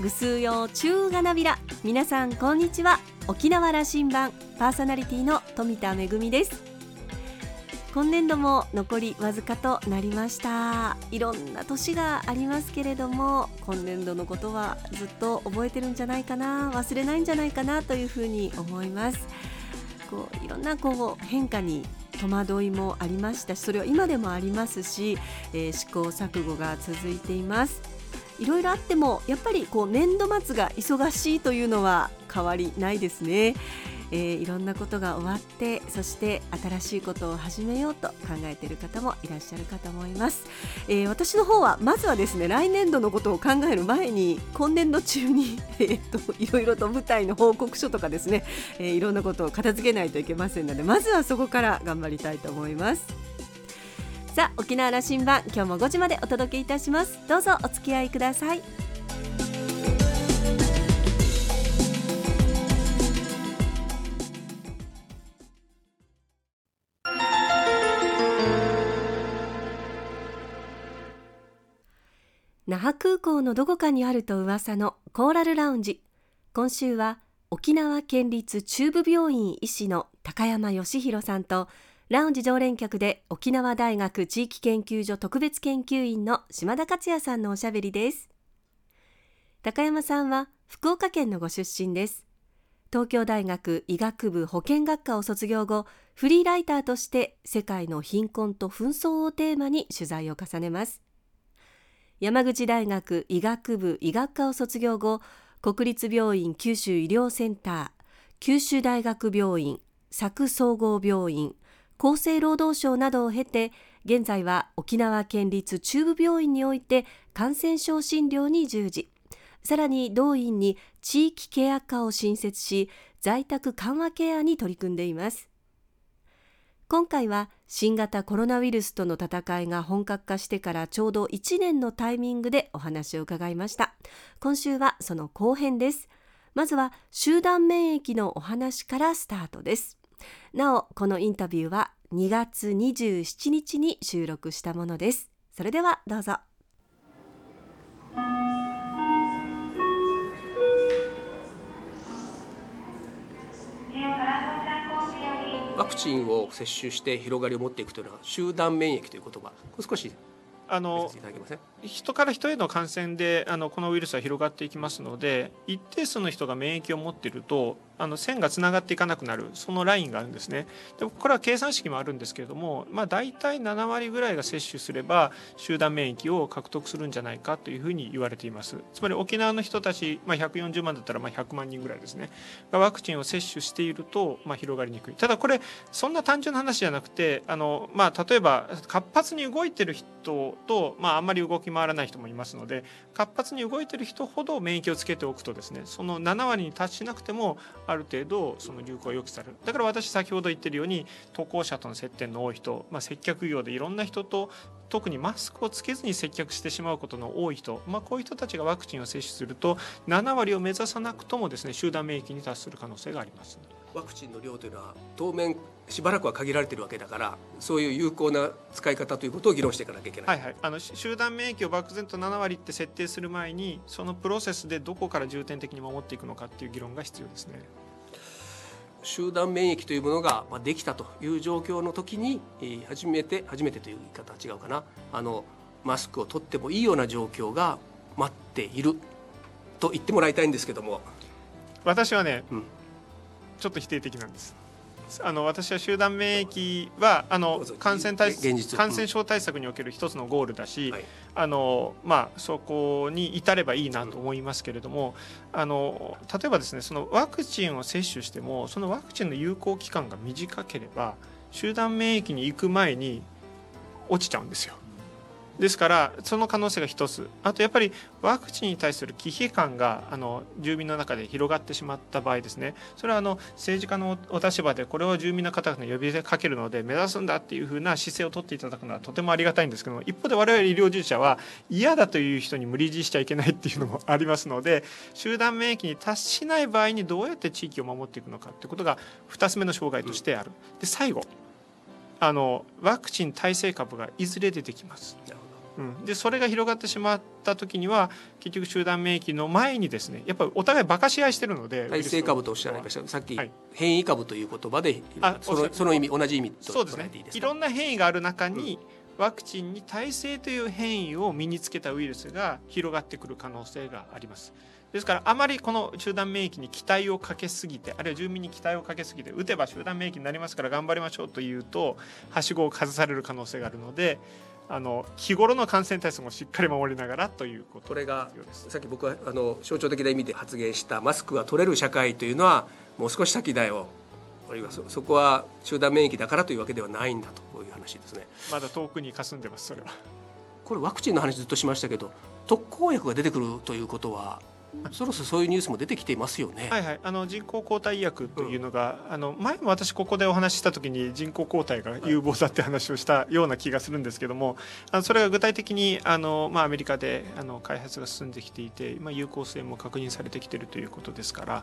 ぐすうよ中がなびら。皆さんこんにちは。沖縄羅針盤。パーソナリティの富田恵です。今年度も残りわずかとなりました。いろんな年がありますけれども今年度のことはずっと覚えてるんじゃないかな。忘れないんじゃないかなというふうに思います。こういろんなこう変化に戸惑いもありましたしそれは今でもありますし、えー、試行錯誤が続いています。いろいろあってもやっぱりこう年度末が忙しいというのは変わりないですね、えー、いろんなことが終わってそして新しいことを始めようと考えている方もいらっしゃるかと思います、えー、私の方はまずはですね来年度のことを考える前に今年度中に えー、っといろいろと舞台の報告書とかですね、え、いろんなことを片付けないといけませんのでまずはそこから頑張りたいと思います。さあ沖縄羅針盤今日も5時までお届けいたします。どうぞお付き合いください。那覇空港のどこかにあると噂のコーラルラウンジ。今週は沖縄県立中部病院医師の高山義弘さんとラウンジ常連客で沖縄大学地域研究所特別研究員の島田克也さんのおしゃべりです。高山さんは福岡県のご出身です。東京大学医学部保健学科を卒業後フリーライターとして世界の貧困と紛争をテーマに取材を重ねます。山口大学医学部医学科を卒業後国立病院九州医療センター九州大学病院佐久総合病院厚生労働省などを経て現在は沖縄県立中部病院において感染症診療に従事。さらに同院に地域ケア科を新設し在宅緩和ケアに取り組んでいます。今回は新型コロナウイルスとの戦いが本格化してからちょうど1年のタイミングでお話を伺いました。今週はその後編です。まずは集団免疫のお話からスタートです。なおこのインタビューは2月27日に収録したものです。それではどうぞ。ワクチンを接種して広がりを持っていくというのは集団免疫という言葉。少しあの人から人への感染であのこのウイルスは広がっていきますので一定数の人が免疫を持っているとあの線がつながっていかなくなるそのラインがあるんですね。でこれは計算式もあるんですけれども、まあ、大体7割ぐらいが接種すれば集団免疫を獲得するんじゃないかというふうに言われています。つまり沖縄の人たち、まあ、140万だったらまあ100万人ぐらいですね。がワクチンを接種しているとまあ広がりにくい。ただこれそんな単純な話じゃなくてあの、まあ、例えば活発に動いてる人と、まあ、あんまり動き回らない人もいますので活発に動いてる人ほど免疫をつけておくとですねその7割に達しなくてもある程度その流行を抑止されるだから私先ほど言ってるように渡航者との接点の多い人、まあ、接客業でいろんな人と特にマスクをつけずに接客してしまうことの多い人、まあ、こういう人たちがワクチンを接種すると7割を目指さなくともですね集団免疫に達する可能性があります。ワクチンの量というのは当面しばらくは限られているわけだからそういう有効な使い方ということを議論していかなきゃいけない、はいはい、あの集団免疫を漠然と7割って設定する前にそのプロセスでどこから重点的に守っていくのかっていう議論が必要ですね。集団免疫というものができたという状況の時に初めて初めてという言い方は違うかな。あのマスクを取ってもいいような状況が待っていると言ってもらいたいんですけども。私はね、うん、ちょっと否定的なんですあの私は集団免疫はあの感染対感染症対策における一つのゴールだし、はい、あのまあ、そこに至ればいいなと思いますけれども、あの例えばですねそのワクチンを接種してもそのワクチンの有効期間が短ければ集団免疫に行く前に落ちちゃうんですよ。ですからその可能性が一つあとやっぱりワクチンに対する忌避感があの住民の中で広がってしまった場合ですねそれはあの政治家のお立場でこれを住民の方々に呼びかけるので目指すんだっていうふうな姿勢を取っていただくのはとてもありがたいんですけども一方で我々医療従事者は嫌だという人に無理強いしちゃいけないっていうのもありますので集団免疫に達しない場合にどうやって地域を守っていくのかってことが2つ目の障害としてある。で最後あのワクチン耐性株がいずれ出てきます。うん、でそれが広がってしまった時には結局集団免疫の前にですねやっぱりお互いバカし合いしてるので耐性株とおっしゃられました。さっき、はい。変異株という言葉であそのその意味同じ意味とそうですね。捉えていいですか？いろんな変異がある中に、ワクチンに耐性という変異を身につけたウイルスが広がってくる可能性があります。ですからあまりこの集団免疫に期待をかけすぎてあるいは住民に期待をかけすぎて打てば集団免疫になりますから頑張りましょうというとはしごを外される可能性があるのであの日頃の感染対策もしっかり守りながらということこれがさっき僕はあの象徴的な意味で発言したマスクが取れる社会というのはもう少し先だよ。あるいはそそこは集団免疫だからというわけではないんだという話ですね。まだ遠くに霞んでますそれは。これワクチンの話ずっとしましたけど特効薬が出てくるということはそろそろそういうニュースも出てきていますよね、はいはい、あの人工抗体医薬というのが、あの前も私ここでお話しした時に人工抗体が有望だって話をしたような気がするんですけどもあのそれが具体的にあの、まあ、アメリカであの開発が進んできていて、まあ、有効性も確認されてきているということですから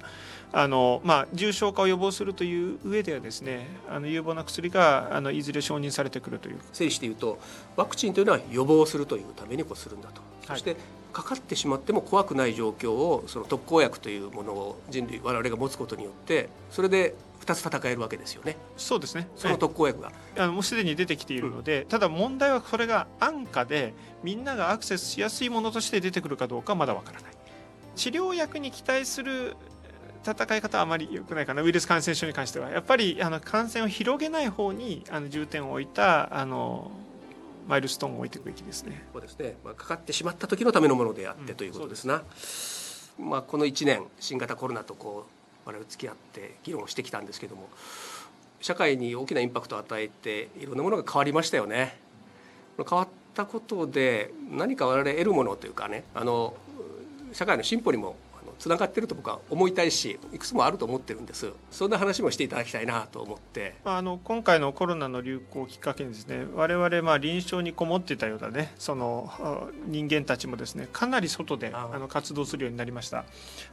あの、まあ、重症化を予防するという上ではですねあの有望な薬があのいずれ承認されてくるという。整理して言うとワクチンというのは予防するというためにこうするんだと、はいそしてかかってしまっても怖くない状況をその特効薬というものを人類我々が持つことによってそれで2つ戦えるわけですよね。そうですね。その特効薬が、あのもうすでに出てきているので、ただ問題はこれが安価でみんながアクセスしやすいものとして出てくるかどうかはまだわからない。治療薬に期待する戦い方はあまり良くないかな。ウイルス感染症に関しては。やっぱりあの感染を広げない方にあの重点を置いたあのマイルストーンを置いていくべきですね。そうですね、まあ、かかってしまった時のためのものであってうんということですな、まあ、この1年新型コロナとこう我々付き合って議論をしてきたんですけども社会に大きなインパクトを与えていろんなものが変わりましたよね。変わったことで何か我々得るものというかねあの社会の進歩にもつながっていると僕は思いたいしいくつもあると思ってるんです。そんな話もしていただきたいなと思って。まあ、あの今回のコロナの流行をきっかけにですね我々まあ臨床にこもっていたようなねそのあ人間たちもですねかなり外でああの活動するようになりました。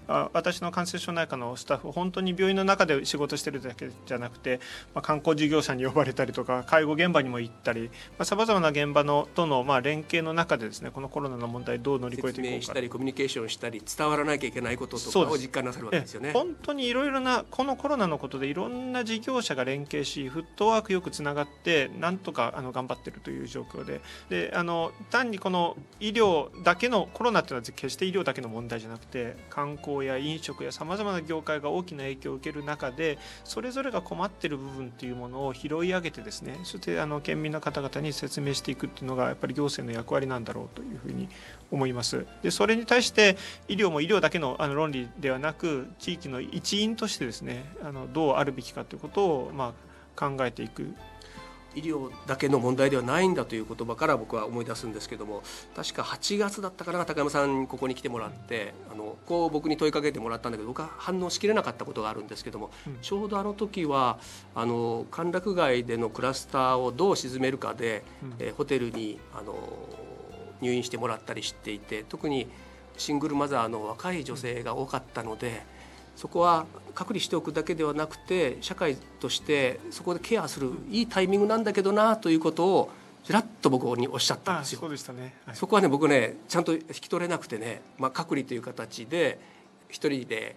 あ私の感染症内科のスタッフ本当に病院の中で仕事してるだけじゃなくて、まあ、観光事業者に呼ばれたりとか介護現場にも行ったりさまざ、まな現場のとのまあ連携の中でですねこのコロナの問題どう乗り越えていこうか説明したりコミュニケーションしたり伝わらなきゃいけないこととかを実感なさるわけです。よね。本当にいろいろなこのコロナのことでいろんな事業者が連携しフットワークよくつながってなんとかあの頑張ってるという状況で。であの単にこの医療だけのコロナっていうのは決して医療だけの問題じゃなくて観光や飲食やさまざまな業界が大きな影響を受ける中でそれぞれが困ってる部分っていうものを拾い上げてですねそしてあの県民の方々に説明していくっていうのがやっぱり行政の役割なんだろうというふうに思います。でそれに対して医療も医療だけのあの論理ではなく地域の一員としてですねあのどうあるべきかということを、まあ、考えていく。医療だけの問題ではないんだという言葉から僕は思い出すんですけども確か8月だったかな高山さんにここに来てもらってあのこう僕に問いかけてもらったんだけど僕は反応しきれなかったことがあるんですけども、うん。ちょうどあの時はあの歓楽街でのクラスターをどう鎮めるかで、うん。えーホテルにあの入院してもらったりしていて特にシングルマザーの若い女性が多かったのでそこは隔離しておくだけではなくて社会としてそこでケアするいいタイミングなんだけどなということをちらっと僕におっしゃったんあですよ。そう。でしたね、はい。そこはね僕ねちゃんと引き取れなくてね、まあ、隔離という形で一人で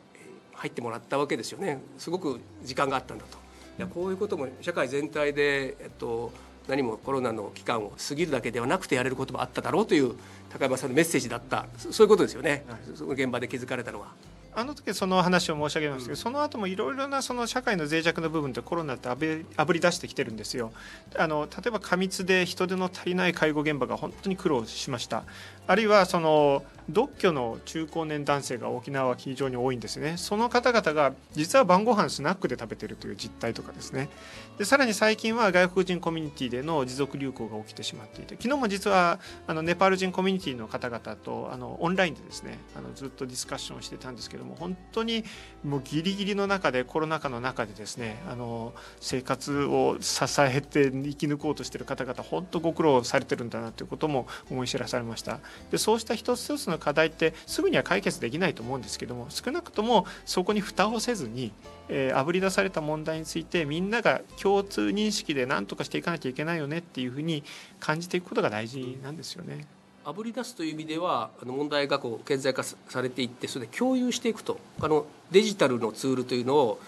入ってもらったわけですよね。すごく時間があったんだと。いやこういうことも社会全体で、えっと、何もコロナの期間を過ぎるだけではなくてやれることもあっただろうという高山さんのメッセージだったそそういうことですよね、はいその現場で気づかれたのは。あの時その話を申し上げましたけど、その後もいろいろなその社会の脆弱な部分ってコロナってあぶあぶり出してきてるんですよ。あの例えば過密で人手の足りない介護現場が本当に苦労しました。あるいはその独居の中高年男性が沖縄は非常に多いんですね。その方々が実は晩ご飯スナックで食べてるという実態とかですね。でさらに最近は外国人コミュニティでの持続流行が起きてしまっていて昨日も実はあのネパール人コミュニティの方々とあのオンラインでですねあのずっとディスカッションをしてたんですけどけども本当にもうギリギリの中でコロナ禍の中でですねあの生活を支えて生き抜こうとしてる方々本当ご苦労されてるんだなということも思い知らされましたでそうした一つ一つの課題ってすぐには解決できないと思うんですけども少なくともそこに蓋をせずにえー、あぶり出された問題についてみんなが共通認識で何とかしていかなきゃいけないよねっていうふうに感じていくことが大事なんですよね。あぶり出すという意味ではあの問題がこう顕在化されていってそれで共有していくと。あのデジタルのツールというのを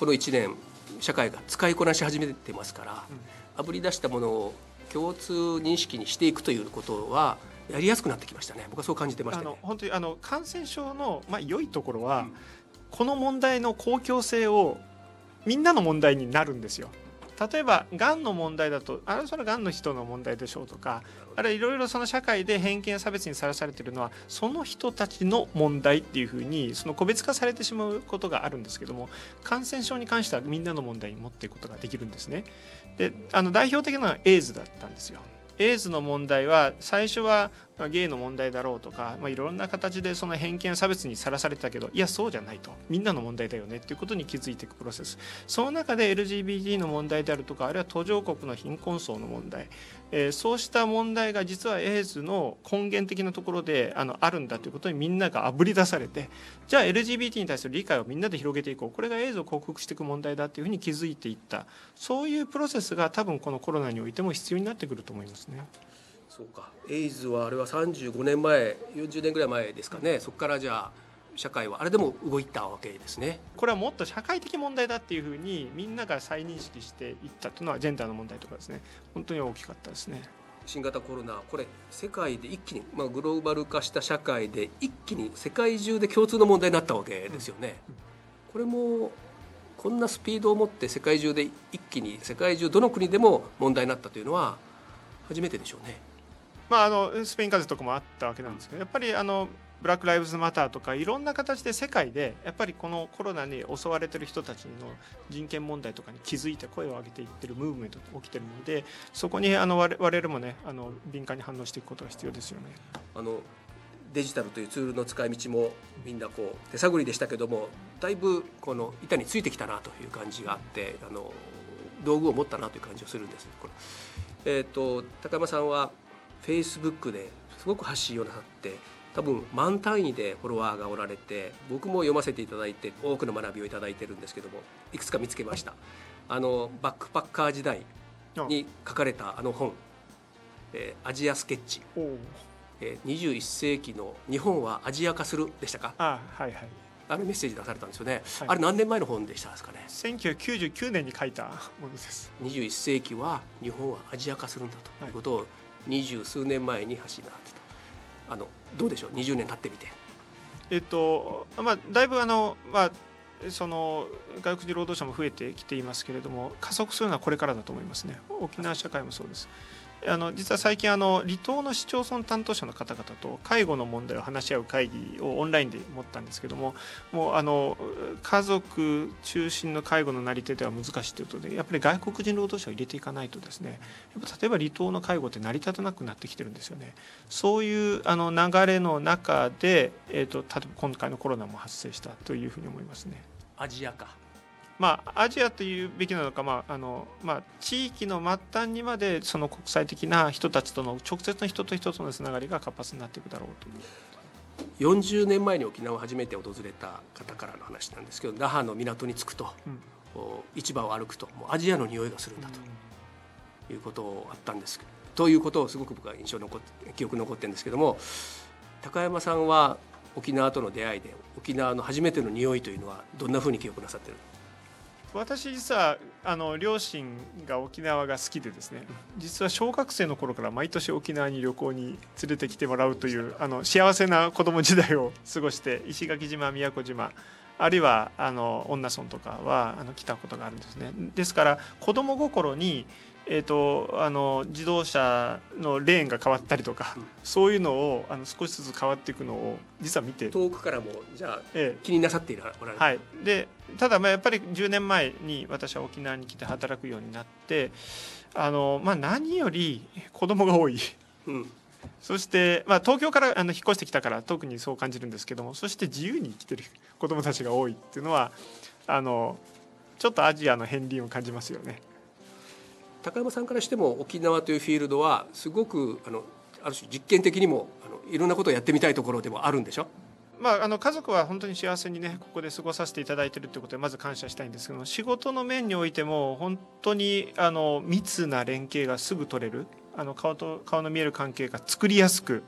この1年社会が使いこなし始めてますから、あぶり出したものを共通認識にしていくということはやりやすくなってきましたね。僕はそう感じてました、ね、あの本当にあの感染症の、まあ、良いところは、うん、この問題の公共性をみんなの問題になるんですよ例えばがんの問題だとあれはそれがんの人の問題でしょうとかあるいはいろいろその社会で偏見や差別にさらされてるのはその人たちの問題っていうふうにその個別化されてしまうことがあるんですけども感染症に関してはみんなの問題に持っていくことができるんですね。であの代表的なのはエイズだったんですよ。エイズの問題は最初はゲイの問題だろうとか、まあ、いろんな形でその偏見差別にさらされてたけどいやそうじゃないと。みんなの問題だよね。っていうことに気づいていくプロセス。その中で LGBT の問題であるとかあるいは途上国の貧困層の問題、えー、そうした問題が実はエイズの根源的なところであのあるんだということにみんながあぶり出されてじゃあ LGBT に対する理解をみんなで広げていこう。これがエイズを克服していく問題だというふうに気づいていった。そういうプロセスが多分このコロナにおいても必要になってくると思いますね。そうか。エイズはあれは35年前40年ぐらい前ですかね。そこからじゃあ社会はあれでも動いたわけですね。これはもっと社会的問題だっていうふうにみんなが再認識していったというのはジェンダーの問題とかですね。本当に大きかったですね。新型コロナこれ世界で一気に、まあ、グローバル化した社会で一気に世界中で共通の問題になったわけですよね、うんうん、これもこんなスピードを持って世界中で一気に世界中どの国でも問題になったというのは初めてでしょうねまあ、あのスペイン風邪とかもあったわけなんですけどやっぱりあのブラック・ライブズ・マターとかいろんな形で世界でやっぱりこのコロナに襲われてる人たちの人権問題とかに気づいて声を上げていってるムーブメントが起きてるのでそこにあの我々もねあの敏感に反応していくことが必要ですよね。あのデジタルというツールの使い道もみんなこう手探りでしたけどもだいぶこの板についてきたなという感じがあってあの道具を持ったなという感じがするんです。これえーと高山さんはフェイスブックですごく発信をなさって多分満単位でフォロワーがおられて僕も読ませていただいて多くの学びをいただいてるんですけどもいくつか見つけました。あのバックパッカー時代に書かれたあの本「えー、アジアスケッチ」えー、21世紀の日本はアジア化するでしたか？あはいはい。あのメッセージ出されたんですよね、はい、あれ何年前の本でしたですかね？1999年に書いたものです。21世紀は日本はアジア化するんだということを二十数年前に走らってたあのどうでしょう？20年経ってみて。えっとまあ、だいぶあの、まあ、その外国人労働者も増えてきていますけれども加速するのはこれからだと思いますね沖縄社会もそうです。あの実は最近あの離島の市町村担当者の方々と介護の問題を話し合う会議をオンラインで持ったんですけどももうあの家族中心の介護のなり手では難しいということでやっぱり外国人労働者を入れていかないとですねやっぱ例えば離島の介護って成り立たなくなってきてるんですよねそういうあの流れの中で、えーと、例えば今回のコロナも発生したというふうに思いますね。アジアかまあ、アジアというべきなのか、まああのまあ、地域の末端にまでその国際的な人たちとの直接の人と人とのつながりが活発になっていくだろうという。40年前に沖縄を初めて訪れた方からの話なんですけど那覇の港に着くと、うん、市場を歩くともうアジアの匂いがするんだということあったんですということをすごく僕は印象残って記憶に残ってるんですけども高山さんは沖縄との出会いで沖縄の初めての匂いというのはどんなふうに記憶なさってる？私実はあの両親が沖縄が好きでですね実は小学生の頃から毎年沖縄に旅行に連れてきてもらうというあの幸せな子供時代を過ごして 石垣島宮古島あるいはあの恩納村とかはあの来たことがあるんですね。ですから子供心にえーと、あの自動車のレーンが変わったりとか、うん、そういうのをあの少しずつ変わっていくのを実は見て遠くからもじゃあ、ええ、気になさっていられる、はい、でただまあやっぱり10年前に私は沖縄に来て働くようになってあの、まあ、何より子供が多い。うん。そして、まあ、東京からあの引っ越してきたから特にそう感じるんですけどもそして自由に生きてる 子どもたちが多いっていうのはあのちょっとアジアの片鱗を感じますよね。高山さんからしても沖縄というフィールドはすごくあのある種実験的にもあのいろんなことをやってみたいところでもあるんでしょ？まあ、あの家族は本当に幸せにねここで過ごさせていただいているということでまず感謝したいんですけど仕事の面においても本当にあの密な連携がすぐ取れる。あの顔と顔の見える関係が作りやすく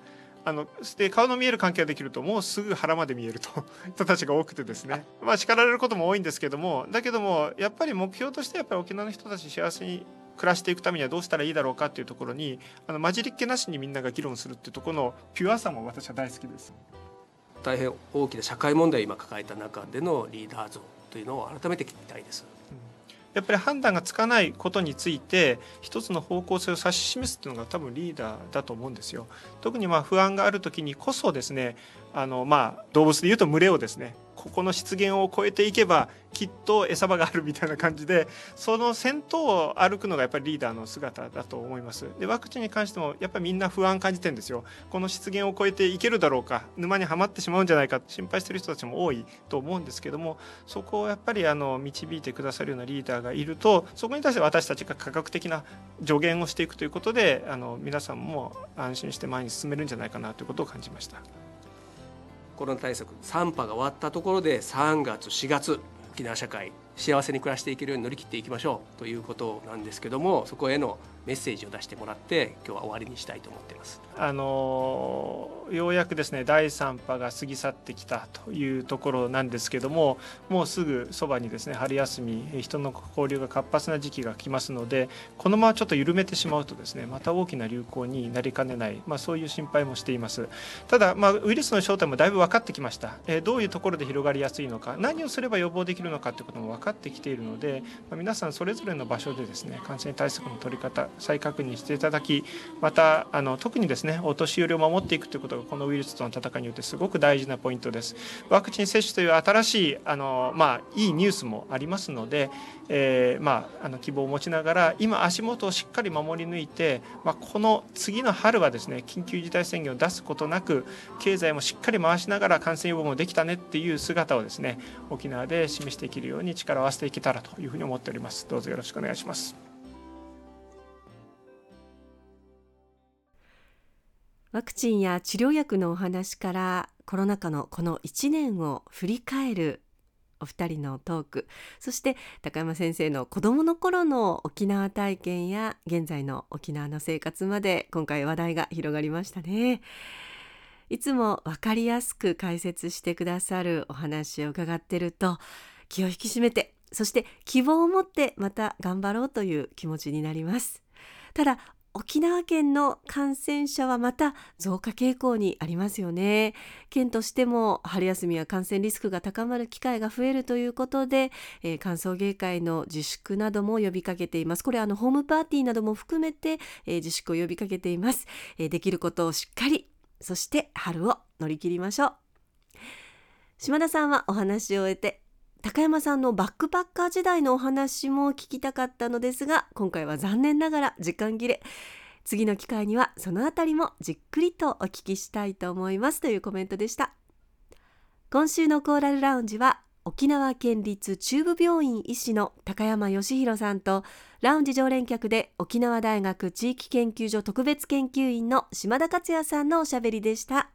あので顔の見える関係ができるともうすぐ腹まで見えると 人たちが多くてですね。まあ叱られることも多いんですけどもだけどもやっぱり目標としてやっぱり沖縄の人たち幸せに暮らしていくためにはどうしたらいいだろうかっていうところにあの混じりっけなしにみんなが議論するっていうところのピュアさも私は大好きです。大変大きな社会問題を今抱えた中でのリーダー像というのを改めて聞きたいです。やっぱり判断がつかないことについて一つの方向性を指し示すっていうのが多分リーダーだと思うんですよ。特にまあ不安がある時にこそですねあのまあ動物でいうと群れをですねここの湿原を越えていけばきっと餌場があるみたいな感じでその先頭を歩くのがやっぱりリーダーの姿だと思いますでワクチンに関してもやっぱりみんな不安感じてるんですよこの湿原を越えていけるだろうか沼にはまってしまうんじゃないか心配してる人たちも多いと思うんですけどもそこをやっぱりあの導いてくださるようなリーダーがいるとそこに対して私たちが科学的な助言をしていくということであの皆さんも安心して前に進めるんじゃないかなということを感じました。コロナ対策3波が終わったところで3月4月沖縄社会幸せに暮らしていけるように乗り切っていきましょうということなんですけどもそこへのメッセージを出してもらって今日は終わりにしたいと思っています。あのようやくですね第3波が過ぎ去ってきたというところなんですけどももうすぐそばにですね春休み人の交流が活発な時期が来ますのでこのままちょっと緩めてしまうとですねまた大きな流行になりかねない、まあ、そういう心配もしていますただ、まあ、ウイルスの正体もだいぶ分かってきました、えどういうところで広がりやすいのか何をすれば予防できるのかということも分かってきているので、まあ、皆さんそれぞれの場所でですね感染対策の取り方再確認していただきまたあの特にですねお年寄りを守っていくということがこのウイルスとの戦いによってすごく大事なポイントです。ワクチン接種という新しいあの、まあ、いいニュースもありますので、えー、まあ、あの希望を持ちながら今足元をしっかり守り抜いて、まあ、この次の春はですね緊急事態宣言を出すことなく経済もしっかり回しながら感染予防もできたねっていう姿をですね沖縄で示していけるように力を合わせていけたらというふうに思っております。どうぞよろしくお願いします。ワクチンや治療薬のお話からコロナ禍のこの1年を振り返るお二人のトーク。そして高山先生の子どもの頃の沖縄体験や現在の沖縄の生活まで今回話題が広がりましたね。いつも分かりやすく解説してくださるお話を伺ってると気を引き締めてそして希望を持ってまた頑張ろうという気持ちになります。ただ沖縄県の感染者はまた増加傾向にありますよね。県としても春休みは感染リスクが高まる機会が増えるということで、えー、歓送迎会の自粛なども呼びかけています。これあのホームパーティーなども含めて、えー、自粛を呼びかけています、えー、できることをしっかりそして春を乗り切りましょう。島田さんはお話を終えて高山さんのバックパッカー時代のお話も聞きたかったのですが今回は残念ながら時間切れ。次の機会にはそのあたりもじっくりとお聞きしたいと思います。というコメントでした。今週のコーラルラウンジは沖縄県立中部病院医師の高山義弘さんとラウンジ常連客で沖縄大学地域研究所特別研究員の島田克也さんのおしゃべりでした。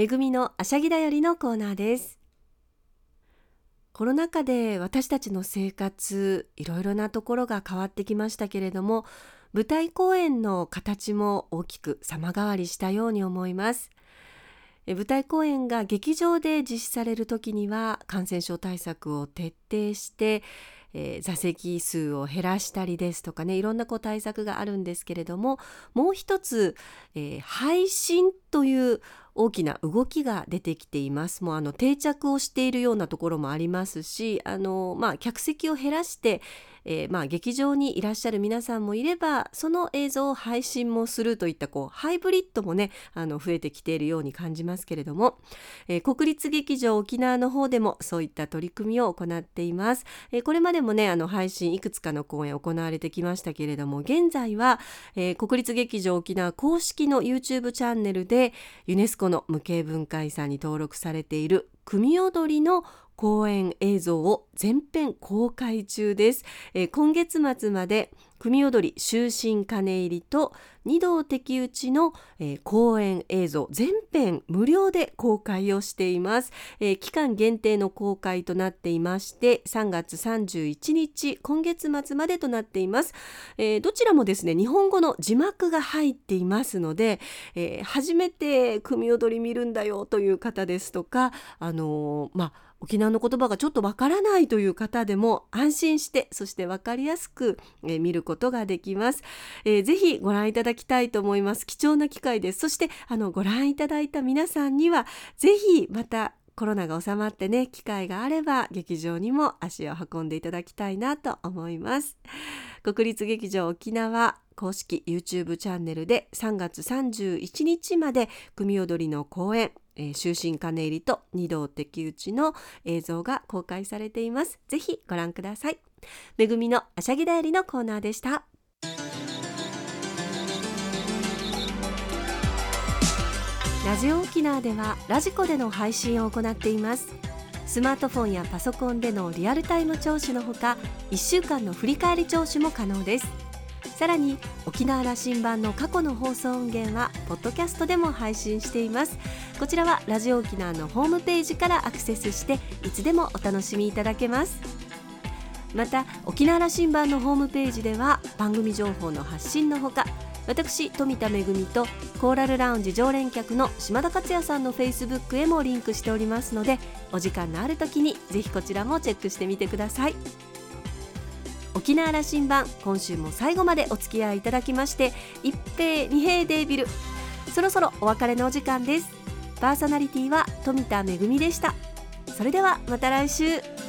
めぐみのあしゃぎだよりのコーナーです。コロナ禍で私たちの生活いろいろなところが変わってきましたけれども舞台公演の形も大きく様変わりしたように思います。舞台公演が劇場で実施される時には感染症対策を徹底してえー、座席数を減らしたりですとかねいろんなこう対策があるんですけれどももう一つ、えー、配信という大きな動きが出てきています。もうあの定着をしているようなところもありますしあの、まあ、客席を減らしてえー、まあ劇場にいらっしゃる皆さんもいればその映像を配信もするといったこうハイブリッドもねあの増えてきているように感じますけれども、えー、国立劇場沖縄の方でもそういった取り組みを行っています、えー、これまでもねあの配信いくつかの公演行われてきましたけれども現在は、え国立劇場沖縄公式の YouTube チャンネルでユネスコの無形文化遺産に登録されている組踊りの公演映像を全編公開中です、えー、今月末まで組踊り終身金入りと二道敵討ちの、えー、公演映像全編無料で公開をしています、えー、期間限定の公開となっていまして3月31日今月末までとなっています、えー、どちらもですね日本語の字幕が入っていますので、え初めて組踊り見るんだよという方ですとかあのまあ沖縄の言葉がちょっとわからないという方でも安心してそして分かりやすく、え、見ることができます、えー、ぜひご覧いただきたいと思います。貴重な機会です。そしてあのご覧いただいた皆さんにはぜひまたコロナが収まってね機会があれば劇場にも足を運んでいただきたいなと思います。国立劇場沖縄公式 YouTube チャンネルで3月31日まで組踊りの公演えー、終身金入りと二道敵討ちの映像が公開されています。ぜひご覧ください。めぐみのあしゃぎだよりのコーナーでした。ラジオ沖縄ではラジコでの配信を行っています。スマートフォンやパソコンでのリアルタイム聴取のほか1週間の振り返り聴取も可能です。さらに沖縄羅針盤の過去の放送音源はポッドキャストでも配信していますこちらはラジオ沖縄のホームページからアクセスしていつでもお楽しみいただけますまた沖縄羅針盤のホームページでは番組情報の発信のほか私富田恵とコーラルラウンジ常連客の島田克也さんのフェイスブックへもリンクしておりますのでお時間のある時にぜひこちらもチェックしてみてください。沖縄羅針盤今週も最後までお付き合いいただきまして一平二平デービル。そろそろお別れのお時間です。パーソナリティは富田恵でした。それではまた来週。